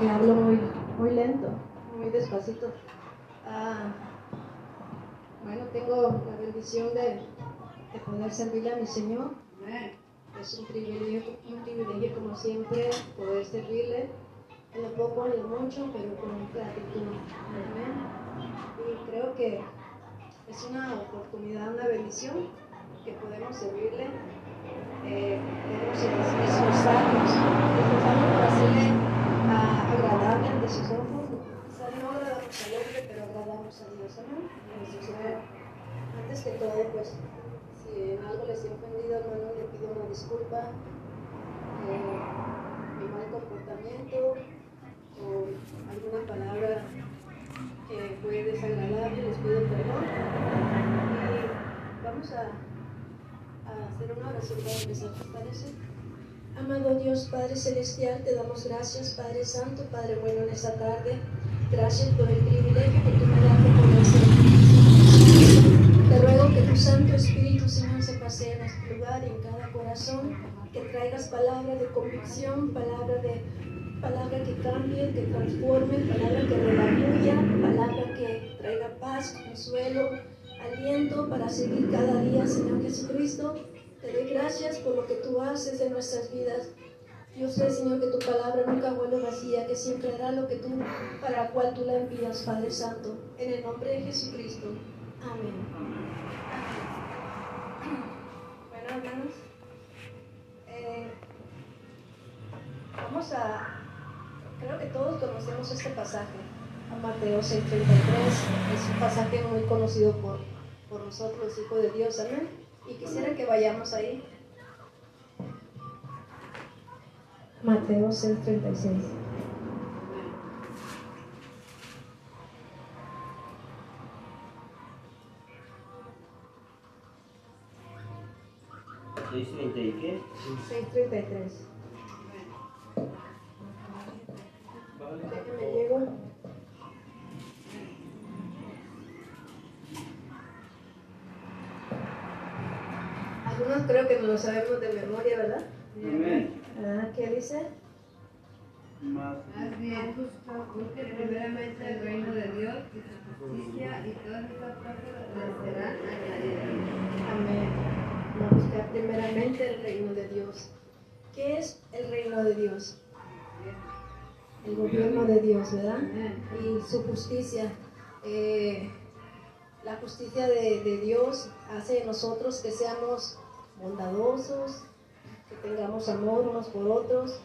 porque hablo muy, lento, muy despacito. Ah, bueno, tengo la bendición de, de poder servirle a mi Señor. Es un privilegio, un privilegio como siempre poder servirle en lo poco, en lo mucho, pero con gratitud. Y creo que es una oportunidad, una bendición que podemos servirle. Eh, podemos esforzarnos, esforzarnos para hacerle agradable ante sus ojos. Quizá no agradamos al hombre, pero agradamos a Dios. Amén. Antes que todo, pues, si en algo les he ofendido, hermano, le pido una disculpa. Eh, mi mal comportamiento, o alguna palabra que fue desagradable, les pido perdón. Y vamos a, a hacer una oración para empezar, ¿te parece? Amado Dios, Padre Celestial, te damos gracias, Padre Santo, Padre bueno, en esta tarde. Gracias por el privilegio que tú me das de poder ser. Te ruego que tu Santo Espíritu, Señor, se pase en este lugar y en cada corazón, que traigas palabra de convicción, palabra de palabra que cambie, que transforme, palabra que redabuya, palabra que traiga paz, consuelo, aliento para seguir cada día, Señor Jesucristo. Te doy gracias por lo que tú haces en nuestras vidas. Yo sé, Señor, que tu palabra nunca vuelve vacía, que siempre hará lo que tú, para la cual tú la envías, Padre Santo. En el nombre de Jesucristo. Amén. Bueno, hermanos, eh, vamos a Creo que todos conocemos este pasaje, a Mateo 6:33. Es un pasaje muy conocido por, por nosotros, los hijos de Dios, amén. Y quisiera que vayamos ahí. Mateo 6:36. ¿6.30 y qué? 6.33. no lo sabemos de memoria, ¿verdad? Amén. Ah, ¿Qué dice? Más. Bien, busque primeramente el reino de Dios y su justicia y todas estas cosas serán añadidas. Amén. Vamos a buscar primeramente el reino de Dios. ¿Qué es el reino de Dios? el gobierno de Dios, ¿verdad? Y su justicia. Eh, la justicia de, de, Dios hace de nosotros que seamos bondadosos, que tengamos amor unos por otros,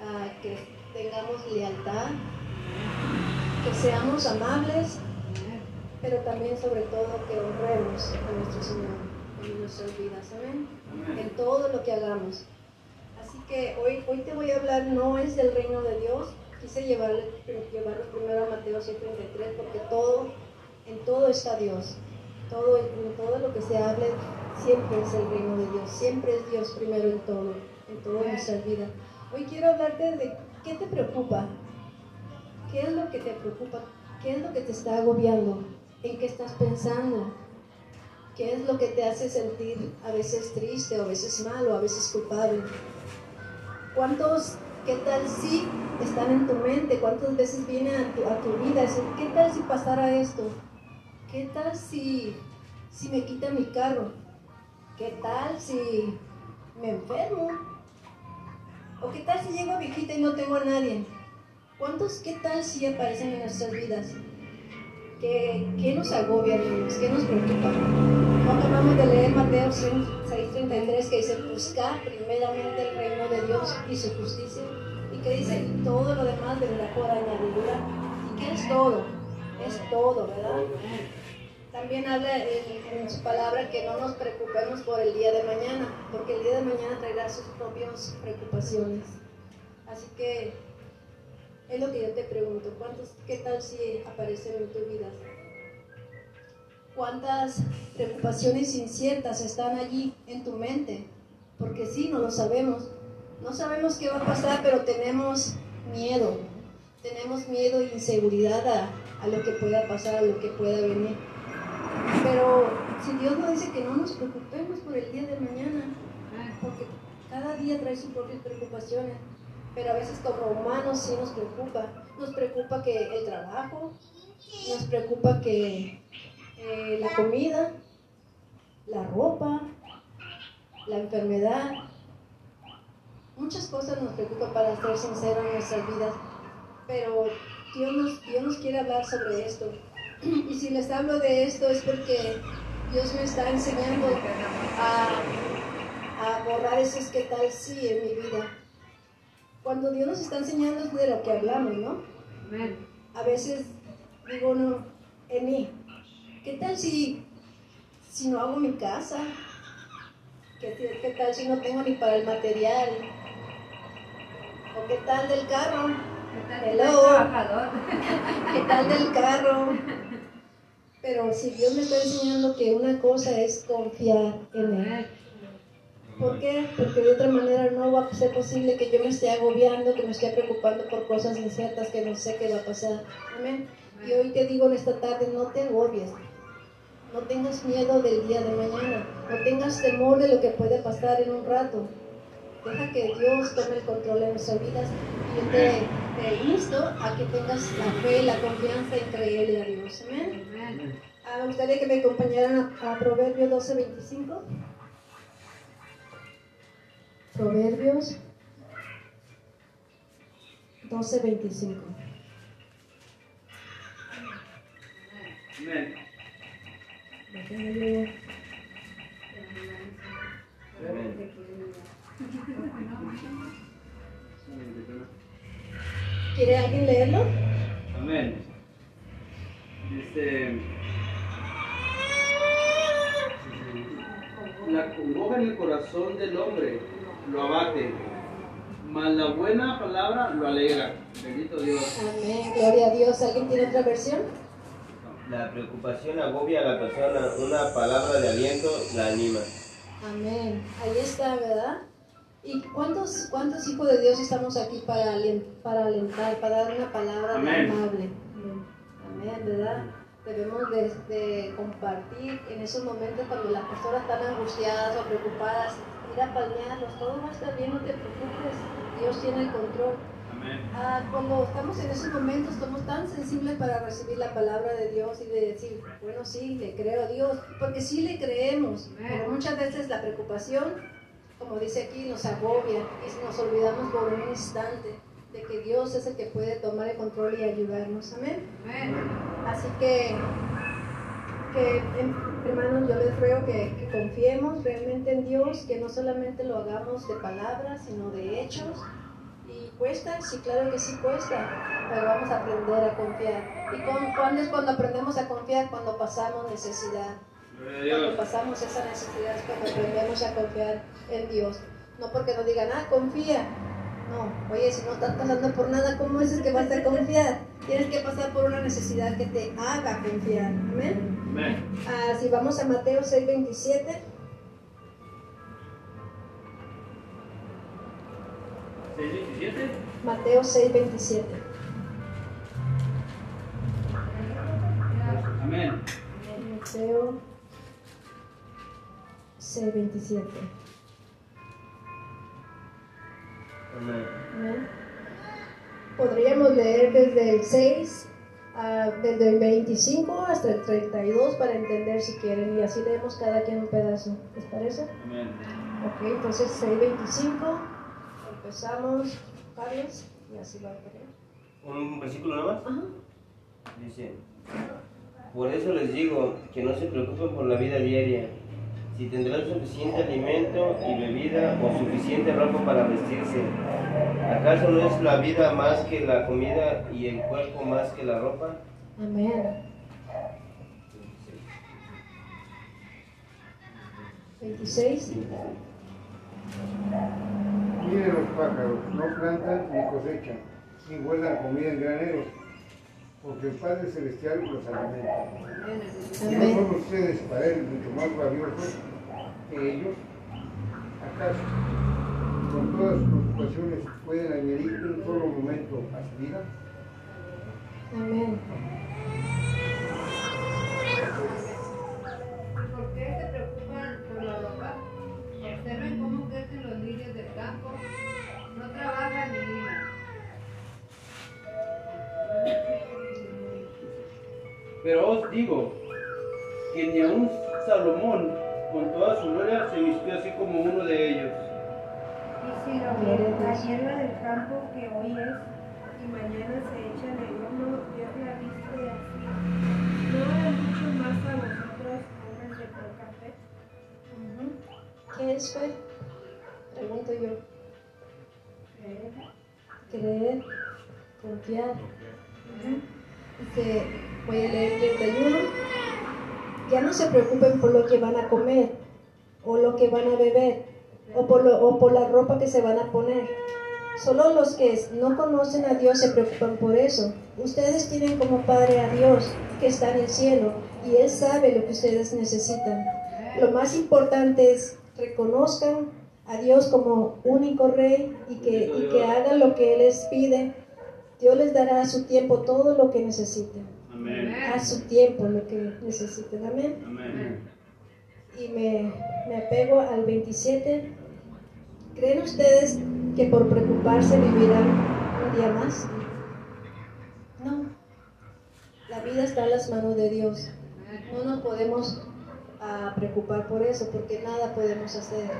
uh, que tengamos lealtad, que seamos amables, pero también sobre todo que honremos a nuestro Señor en nuestras vidas, ¿amén? En todo lo que hagamos que hoy, hoy te voy a hablar no es del reino de Dios, quise llevarlo primero a Mateo 7:33 porque todo, en todo está Dios, todo, en todo lo que se hable siempre es el reino de Dios, siempre es Dios primero en todo, en toda nuestra vida. Hoy quiero hablarte de qué te preocupa, qué es lo que te preocupa, qué es lo que te está agobiando, en qué estás pensando, qué es lo que te hace sentir a veces triste, a veces mal, o a veces culpable. ¿Cuántos, qué tal si están en tu mente? ¿Cuántas veces viene a tu, a tu vida? ¿Qué tal si pasara esto? ¿Qué tal si, si me quita mi carro? ¿Qué tal si me enfermo? ¿O qué tal si llego viejita y no tengo a nadie? ¿Cuántos qué tal si aparecen en nuestras vidas? ¿Qué, qué nos agobia, niños? ¿Qué nos preocupa? Acabamos de leer Mateo 6:33 que dice, buscar primeramente el reino de Dios y su justicia. Y que dice, todo lo demás vendrá por añadidura. ¿Y qué es todo? Es todo, ¿verdad? También habla en, su palabra que no nos preocupemos por el día de mañana, porque el día de mañana traerá sus propias preocupaciones. Así que es lo que yo te pregunto, ¿cuántos, qué tal si aparecen en tu vida? ¿Cuántas preocupaciones inciertas están allí en tu mente? Porque sí, no lo sabemos. No sabemos qué va a pasar, pero tenemos miedo. Tenemos miedo e inseguridad a, a lo que pueda pasar, a lo que pueda venir. Pero si Dios nos dice que no nos preocupemos por el día de mañana, porque cada día trae sus propias preocupaciones. pero a veces como humanos sí nos preocupa. Nos preocupa que el trabajo, nos preocupa que eh, la comida, la ropa, la enfermedad. Muchas cosas nos preocupan para ser sinceros en nuestras vidas, pero Dios nos, Dios nos quiere hablar sobre esto. Y si les hablo de esto es porque Dios me está enseñando a, a borrar esos que tal sí en mi vida. Cuando Dios nos está enseñando es de lo que hablamos, ¿no? A veces digo uno en mí, ¿qué tal si, si no hago mi casa? ¿Qué, ¿Qué tal si no tengo ni para el material? ¿O qué tal del carro? ¿Qué tal Hello. el trabajador? ¿Qué tal del carro? Pero si Dios me está enseñando que una cosa es confiar en Él. ¿Por qué? Porque de otra manera no va a ser posible que yo me esté agobiando, que me esté preocupando por cosas inciertas que no sé qué va a pasar. Amén. Y hoy te digo en esta tarde, no te agobies. No tengas miedo del día de mañana. No tengas temor de lo que puede pasar en un rato. Deja que Dios tome el control de nuestras vidas. Y te, te insto a que tengas la fe y la confianza en creerle a Dios. Amén. Amén. Ah, me gustaría que me acompañaran a, a Proverbios 12:25. Proverbios 12:25. Amén. Déjenme ¿Quiere alguien leerlo? Amén. Dice. La congoja en el corazón del hombre lo abate, mas la buena palabra lo alegra. Bendito Dios. Amén. Gloria a Dios. ¿Alguien tiene otra versión? La preocupación agobia a la persona, una palabra de aliento la anima. Amén. Ahí está, ¿verdad? ¿Y cuántos, cuántos hijos de Dios estamos aquí para, para alentar, para dar una palabra Amén. amable? Amén, ¿verdad? Debemos de, de compartir en esos momentos cuando las personas están angustiadas o preocupadas, ir a palmearlos, todo va a estar bien, no te preocupes, Dios tiene el control. Amén. Ah, cuando estamos en esos momentos somos tan sensibles para recibir la palabra de Dios y de decir, bueno, sí, le creo a Dios, porque sí le creemos, pero muchas veces la preocupación, como dice aquí, nos agobia y nos olvidamos por un instante de que Dios es el que puede tomar el control y ayudarnos. Amén. Amén. Así que, que em- hermanos, yo les ruego que, que confiemos realmente en Dios, que no solamente lo hagamos de palabras, sino de hechos. ¿Y cuesta? Sí, claro que sí cuesta, pero vamos a aprender a confiar. ¿Y con- cuándo es cuando aprendemos a confiar? Cuando pasamos necesidad. Cuando pasamos esa necesidad es cuando aprendemos a confiar en Dios. No porque nos digan, ah, confía. No, oye, si no estás pasando por nada, ¿cómo es que vas a confiar? Tienes que pasar por una necesidad que te haga confiar. Amén. Amén. Ah, si vamos a Mateo 6:27, ¿Seis diecisiete? Mateo 6:27. Amén. Mateo 6:27. Amén. Amén. Podríamos leer desde el 6, ah, desde el 25 hasta el 32 para entender si quieren y así leemos cada quien un pedazo. ¿Les parece? Amén. Ok, entonces 6.25, empezamos, Carlos, y así va a. Un versículo nomás. Ajá. Dice, por eso les digo que no se preocupen por la vida diaria, si tendrán suficiente alimento y bebida o suficiente ropa para vestirse. ¿Acaso no es la vida más que la comida y el cuerpo más que la ropa? Amén. 26. Miren los pájaros, no plantan ni cosechan, ni guardan comida en graneros, porque el Padre Celestial los alimenta. ¿Y no son ustedes para Él mucho más valiosos que ellos? ¿Acaso con todas sus preocupaciones pueden añadir un solo momento a su vida? Amén. Pero os digo que ni aun Salomón con toda su gloria se vistió así como uno de ellos. Y si lo que la hierba del campo que hoy es y mañana se echa en el horno, Dios la viste así. ¿No hará mucho más a vosotros, hombres de poca fe? ¿Qué es fe? Pregunto yo. Creer, confiar. Ujú. Dice, voy a leer 31. Ya no se preocupen por lo que van a comer, o lo que van a beber, o por, lo- o por la ropa que se van a poner. Solo los que no conocen a Dios se preocupan por eso. Ustedes tienen como Padre a Dios que está en el cielo y Él sabe lo que ustedes necesitan. Lo más importante es reconozcan a Dios como único Rey y que, y que hagan lo que Él les pide. Dios les dará a su tiempo todo lo que necesiten. Amén. A su tiempo lo que necesiten. Amén. Amén. Y me, me apego al 27. ¿Creen ustedes que por preocuparse vivirán un día más? No. La vida está en las manos de Dios. No nos podemos ah, preocupar por eso, porque nada podemos hacer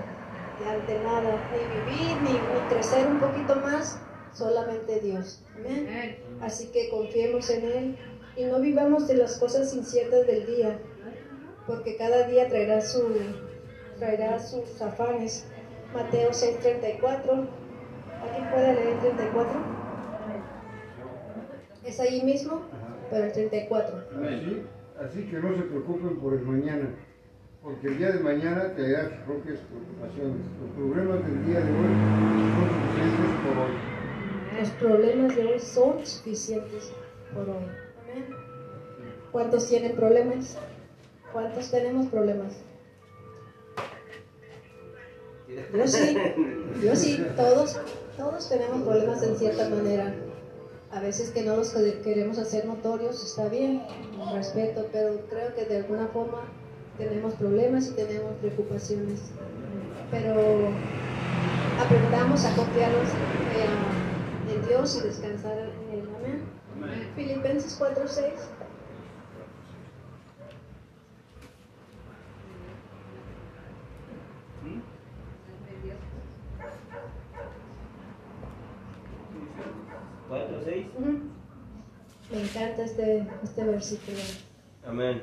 ante nada, ni vivir, ni, ni crecer un poquito más, solamente Dios. Amén. Así que confiemos en Él y no vivamos de las cosas inciertas del día, porque cada día traerá, su, traerá sus afanes. Mateo 6:34. ¿Alguien puede leer el 34? Es ahí mismo, pero el 34. Así, así que no se preocupen por el mañana, porque el día de mañana traerá sus propias preocupaciones. Los problemas del día de hoy son suficientes por hoy. Los problemas de hoy son suficientes por hoy. ¿Cuántos tienen problemas? ¿Cuántos tenemos problemas? Yo sí, yo sí, todos, todos tenemos problemas en cierta manera. A veces que no los que- queremos hacer notorios, está bien, respeto, pero creo que de alguna forma tenemos problemas y tenemos preocupaciones. Pero aprendamos a confiarnos eh, en Dios y descansar en Él. Amén. Filipenses 4:6. ¿Cuatro, seis? Ujú. Me encanta este, este versículo. Amén.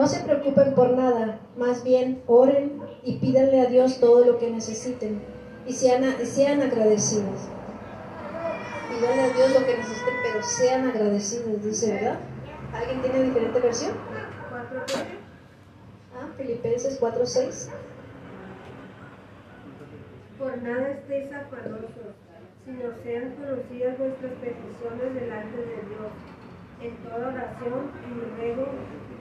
No se preocupen por nada, más bien oren y pídanle a Dios todo lo que necesiten y sean, sean agradecidos. Pídanle a Dios lo que necesiten, pero sean agradecidos, dice, ¿verdad? ¿Alguien tiene diferente versión? Ah, Filipenses 4:6. Por nada estéis afanosos, sino sean conocidas vuestras peticiones delante de Dios, en toda oración y ruego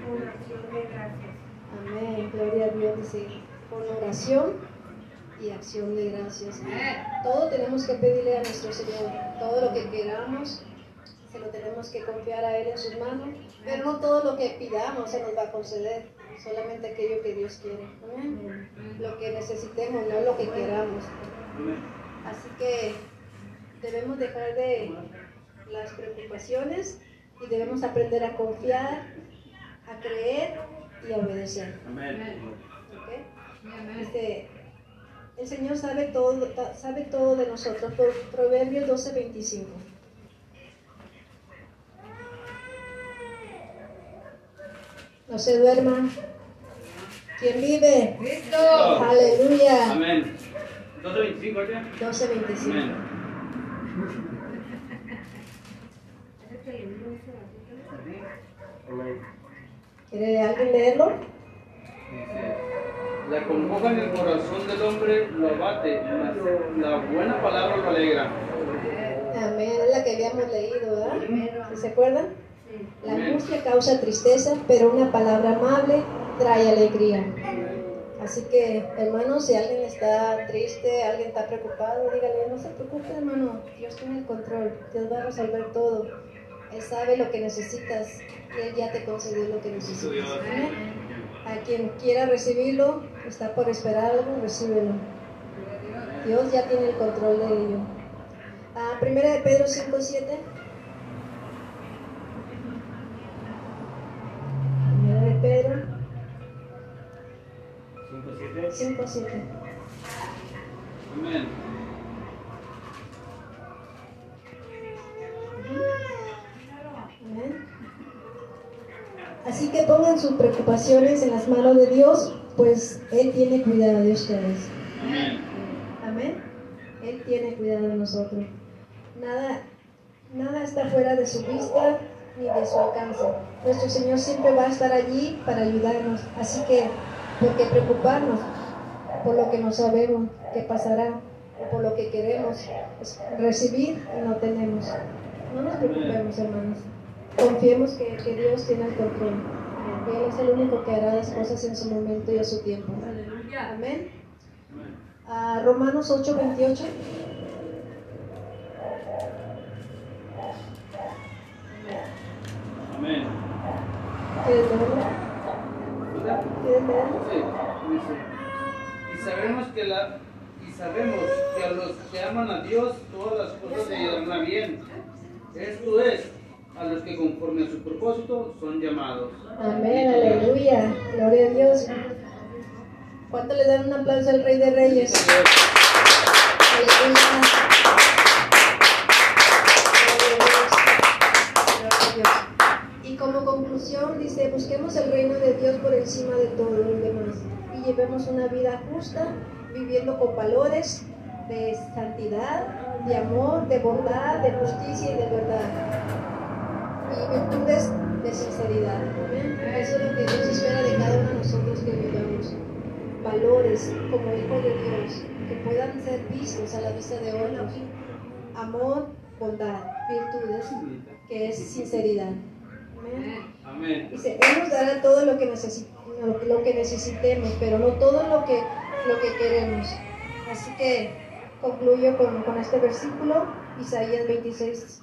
con acción de gracias. Amén, gloria a Dios, dice, con oración y acción de gracias. Todo tenemos que pedirle a nuestro Señor, todo lo que queramos, se lo tenemos que confiar a Él en sus manos, pero no todo lo que pidamos se nos va a conceder, solamente aquello que Dios quiere. Amén. Lo que necesitemos, no lo que queramos. Así que debemos dejar de las preocupaciones y debemos aprender a confiar, a creer y a obedecer. Amén. ¿ok? Dice, el Señor sabe todo, sabe todo de nosotros. Pro- Proverbios 12:25. No se duerman. ¿Quién vive? Cristo. Aleluya. Amén. 12.25, ¿ya? 12:25. Amén. ¿Quiere alguien leerlo? Dice, La congoja en el corazón del hombre lo abate, mas la buena palabra lo alegra. Amén. Es la que habíamos leído, ¿verdad? ¿Se acuerdan? La angustia causa tristeza, pero una palabra amable trae alegría. Así que, hermano, si alguien está triste, alguien está preocupado, dígale, no se preocupe, hermano, Dios tiene el control, Dios va a resolver todo. Él sabe lo que necesitas y Él ya te concedió lo que necesitas. A quien quiera recibirlo, está por esperar algo, recíbelo. Dios ya tiene el control de ello. Primera de Pedro 5, 7. Primera de Pedro 5, 7. 5, 7. Así que pongan sus preocupaciones en las manos de Dios, pues Él tiene cuidado de ustedes. Amén. Amén. Él tiene cuidado de nosotros. Nada, nada está fuera de su vista ni de su alcance. Nuestro Señor siempre va a estar allí para ayudarnos. Así que, ¿por qué preocuparnos? Por lo que no sabemos que pasará o por lo que queremos recibir y no tenemos. No nos preocupemos, hermanos. Confiemos que, que Dios tiene el control. Que Él es el único que hará las cosas en su momento y a su tiempo. Amén. A Romanos 8, 28. Amén. ¿Quieres leerlo? ¿Verdad? ¿Quieres leerlo? Sí, dice, y sabemos que la y sabemos que a los que aman a Dios todas las cosas le irán a bien. Esto es, a los que conforme a su propósito son llamados. Amén, aleluya. Gloria a Dios. ¿Cuánto le dan un aplauso al Rey de Reyes? Aleluya. Gloria a Dios. Y como conclusión dice, busquemos el reino de Dios por encima de todo lo demás y llevemos una vida justa, viviendo con valores de santidad, de amor, de bondad, de justicia y de verdad. Y virtudes de sinceridad. Eso es lo que Dios espera de cada uno de nosotros que vivamos. Valores como hijos de Dios que puedan ser vistos a la vista de otros. Amor, bondad, virtudes, que es sinceridad. Amén. Dice, Él nos dará todo lo que, lo necesitemos, pero no todo lo que, lo que queremos. Así que concluyo con, con este versículo, Isaías 26,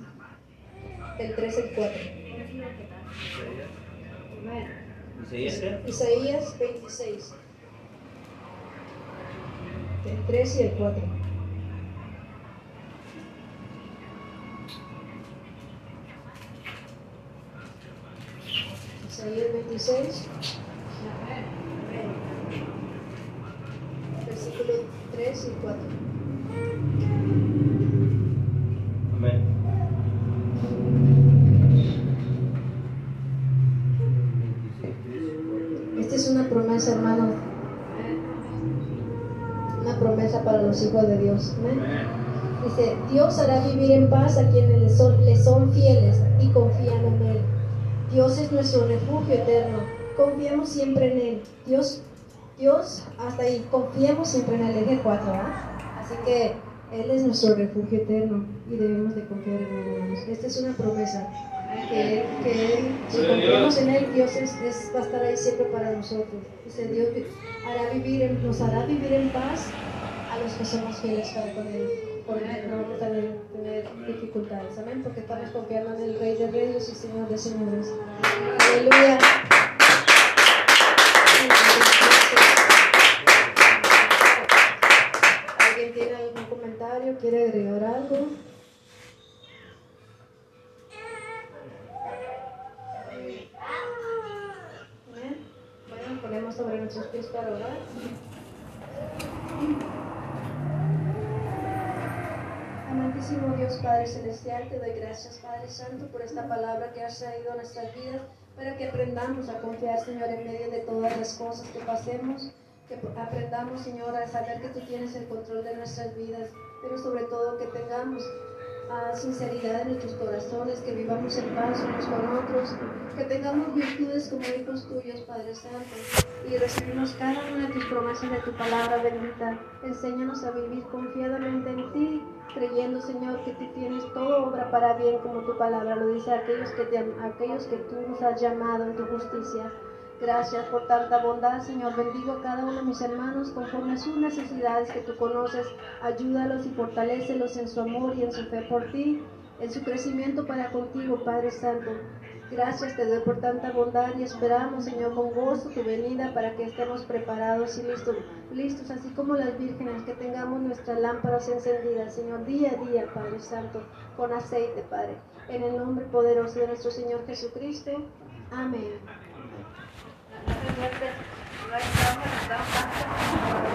del 3 al 4. Isaías, ¿qué? Isaías 26, del 3 y el 4. Isaías 26, versículo 3 y 4. Amén. Esta es una promesa, hermano. Una promesa para los Amén. Dice, Dios hará vivir en paz a quienes le son, le son fieles y confían en Él. Dios es nuestro refugio eterno. Confiemos siempre en Él. Dios, Dios, hasta ahí, confiemos siempre en el eje 4, ¿ah? Así que Él es nuestro refugio eterno y debemos de confiar en Él. hermanos. Esta es una promesa. Que, que Él, si confiamos en Él, Dios es, es- va a estar ahí siempre para nosotros. Dice, Dios hará vivir nos hará vivir en paz los que somos fieles para con Él. No vamos a tener, dificultades. Amén. Porque estamos confiando en el Rey de Reyes y Señor de Señores. Aleluya. ¿Alguien tiene algún comentario? ¿Quiere agregar algo? Amén. Bueno, ponemos sobre nuestros pies para orar. Amantísimo Dios Padre Celestial, te doy gracias Padre Santo por esta palabra que has traído a nuestras vidas para que aprendamos a confiar Señor en medio de todas las cosas que pasemos, que aprendamos Señor a saber que tú tienes el control de nuestras vidas, pero sobre todo que tengamos ah, sinceridad en nuestros corazones, que vivamos en paz unos con otros, que tengamos virtudes como hijos tuyos Padre Santo y recibimos cada una de tus promesas de tu palabra bendita. Enséñanos a vivir confiadamente en ti, creyendo, Señor, que tú tienes todo obra para bien, como tu palabra lo dice, aquellos que, te, aquellos que tú nos has llamado en tu justicia. Gracias por tanta bondad, Señor. Bendigo a cada uno de mis hermanos conforme a sus necesidades que tú conoces. Ayúdalos y fortalécelos en su amor y en su fe por ti, en su crecimiento para contigo, Padre Santo. Gracias te doy por tanta bondad y esperamos, Señor, con gozo tu venida para que estemos preparados y listos, listos, así como las vírgenes, que tengamos nuestras lámparas encendidas, Señor, día a día, Padre Santo, con aceite, Padre. En el nombre poderoso de nuestro Señor Jesucristo. Amén. Gracias.